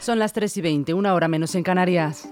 Son las 3 y 20, una hora menos en Canarias.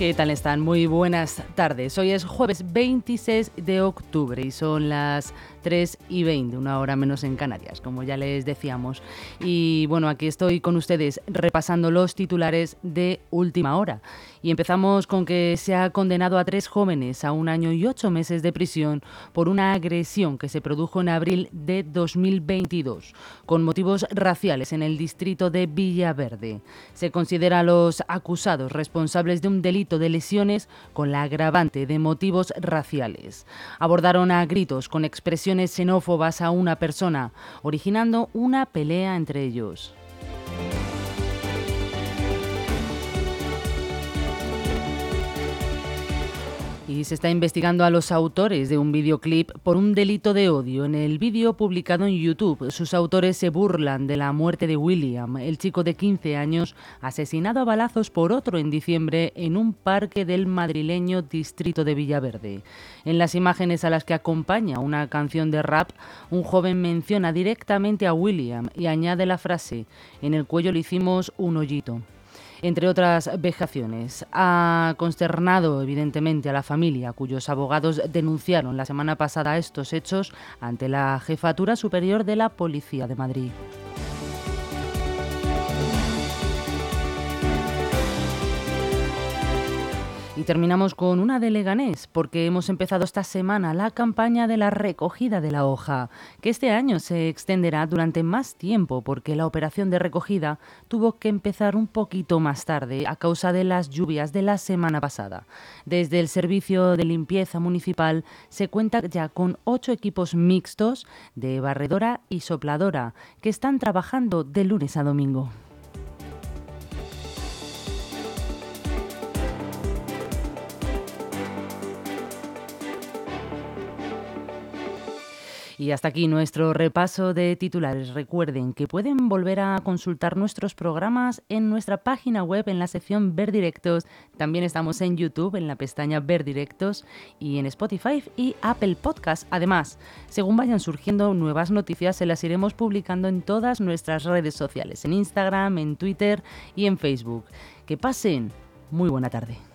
¿Qué tal están? Muy buenas tardes. Hoy es jueves 26 de octubre y son las 3 y 20, una hora menos en Canarias, como ya les decíamos. Y bueno, aquí estoy con ustedes repasando los titulares de última hora. Y empezamos con que se ha condenado a tres jóvenes a un año y ocho meses de prisión por una agresión que se produjo en abril de 2022, con motivos raciales en el distrito de Villaverde. Se considera a los acusados responsables de un delito de lesiones con la agravante de motivos raciales. Abordaron a gritos con expresiones xenófobas a una persona, originando una pelea entre ellos. Se está investigando a los autores de un videoclip por un delito de odio. En el vídeo publicado en YouTube, sus autores se burlan de la muerte de William, el chico de 15 años asesinado a balazos por otro en diciembre en un parque del madrileño distrito de Villaverde. En las imágenes a las que acompaña una canción de rap, un joven menciona directamente a William y añade la frase, en el cuello le hicimos un hoyito entre otras vejaciones. Ha consternado evidentemente a la familia, cuyos abogados denunciaron la semana pasada estos hechos ante la Jefatura Superior de la Policía de Madrid. Y terminamos con una de Leganés, porque hemos empezado esta semana la campaña de la recogida de la hoja, que este año se extenderá durante más tiempo, porque la operación de recogida tuvo que empezar un poquito más tarde a causa de las lluvias de la semana pasada. Desde el Servicio de Limpieza Municipal se cuenta ya con ocho equipos mixtos de barredora y sopladora que están trabajando de lunes a domingo. Y hasta aquí nuestro repaso de titulares. Recuerden que pueden volver a consultar nuestros programas en nuestra página web en la sección Ver Directos. También estamos en YouTube en la pestaña Ver Directos y en Spotify y Apple Podcast. Además, según vayan surgiendo nuevas noticias, se las iremos publicando en todas nuestras redes sociales, en Instagram, en Twitter y en Facebook. Que pasen muy buena tarde.